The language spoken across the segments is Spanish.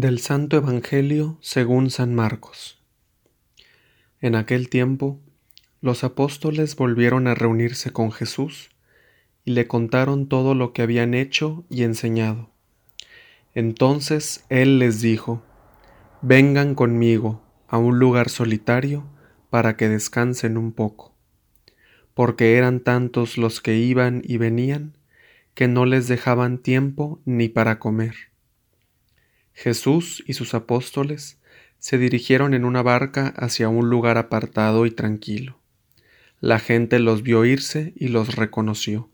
Del Santo Evangelio según San Marcos. En aquel tiempo, los apóstoles volvieron a reunirse con Jesús y le contaron todo lo que habían hecho y enseñado. Entonces él les dijo, Vengan conmigo a un lugar solitario para que descansen un poco, porque eran tantos los que iban y venían que no les dejaban tiempo ni para comer. Jesús y sus apóstoles se dirigieron en una barca hacia un lugar apartado y tranquilo. La gente los vio irse y los reconoció.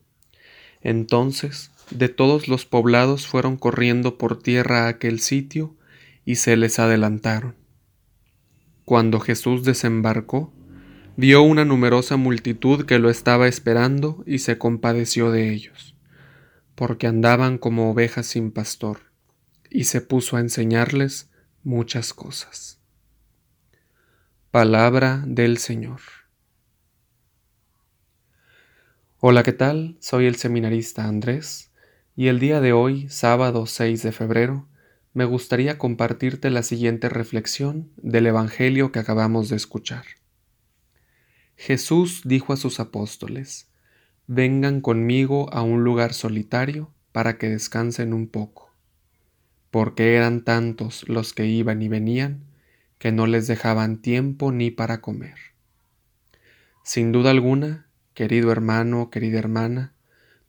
Entonces, de todos los poblados fueron corriendo por tierra a aquel sitio y se les adelantaron. Cuando Jesús desembarcó, vio una numerosa multitud que lo estaba esperando y se compadeció de ellos, porque andaban como ovejas sin pastor y se puso a enseñarles muchas cosas. Palabra del Señor. Hola, ¿qué tal? Soy el seminarista Andrés y el día de hoy, sábado 6 de febrero, me gustaría compartirte la siguiente reflexión del Evangelio que acabamos de escuchar. Jesús dijo a sus apóstoles, Vengan conmigo a un lugar solitario para que descansen un poco porque eran tantos los que iban y venían que no les dejaban tiempo ni para comer. Sin duda alguna, querido hermano, querida hermana,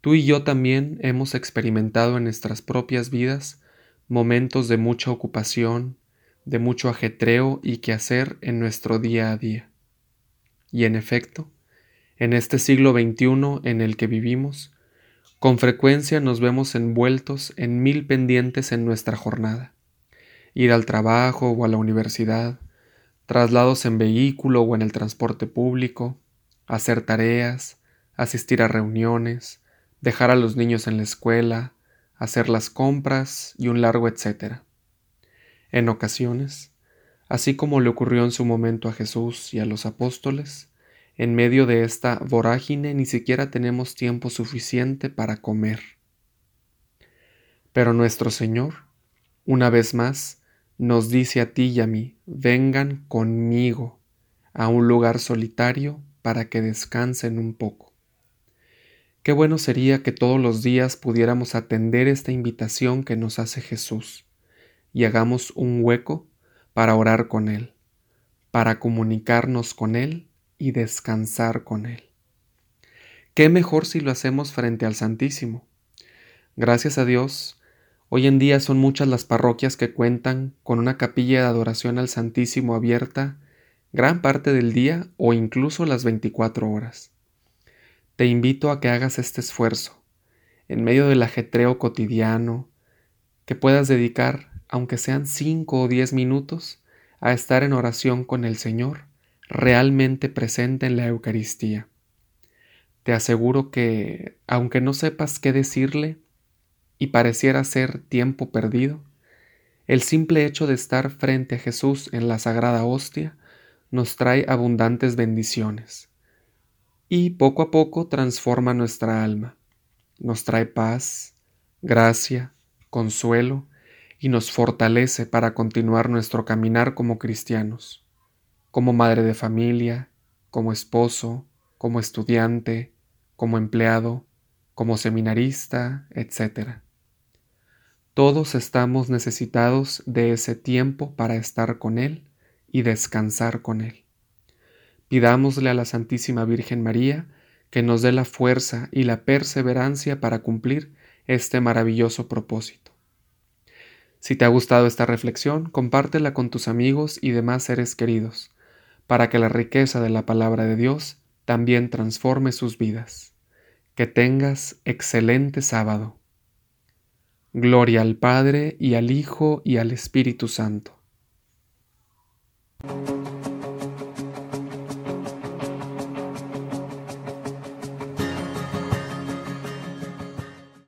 tú y yo también hemos experimentado en nuestras propias vidas momentos de mucha ocupación, de mucho ajetreo y quehacer en nuestro día a día. Y en efecto, en este siglo XXI en el que vivimos, con frecuencia nos vemos envueltos en mil pendientes en nuestra jornada. Ir al trabajo o a la universidad, traslados en vehículo o en el transporte público, hacer tareas, asistir a reuniones, dejar a los niños en la escuela, hacer las compras y un largo etcétera. En ocasiones, así como le ocurrió en su momento a Jesús y a los apóstoles, en medio de esta vorágine ni siquiera tenemos tiempo suficiente para comer. Pero nuestro Señor, una vez más, nos dice a ti y a mí, vengan conmigo a un lugar solitario para que descansen un poco. Qué bueno sería que todos los días pudiéramos atender esta invitación que nos hace Jesús y hagamos un hueco para orar con Él, para comunicarnos con Él y descansar con Él. ¿Qué mejor si lo hacemos frente al Santísimo? Gracias a Dios, hoy en día son muchas las parroquias que cuentan con una capilla de adoración al Santísimo abierta gran parte del día o incluso las 24 horas. Te invito a que hagas este esfuerzo, en medio del ajetreo cotidiano, que puedas dedicar, aunque sean 5 o 10 minutos, a estar en oración con el Señor realmente presente en la Eucaristía. Te aseguro que, aunque no sepas qué decirle y pareciera ser tiempo perdido, el simple hecho de estar frente a Jesús en la sagrada hostia nos trae abundantes bendiciones y poco a poco transforma nuestra alma, nos trae paz, gracia, consuelo y nos fortalece para continuar nuestro caminar como cristianos como madre de familia, como esposo, como estudiante, como empleado, como seminarista, etc. Todos estamos necesitados de ese tiempo para estar con Él y descansar con Él. Pidámosle a la Santísima Virgen María que nos dé la fuerza y la perseverancia para cumplir este maravilloso propósito. Si te ha gustado esta reflexión, compártela con tus amigos y demás seres queridos para que la riqueza de la palabra de Dios también transforme sus vidas. Que tengas excelente sábado. Gloria al Padre y al Hijo y al Espíritu Santo.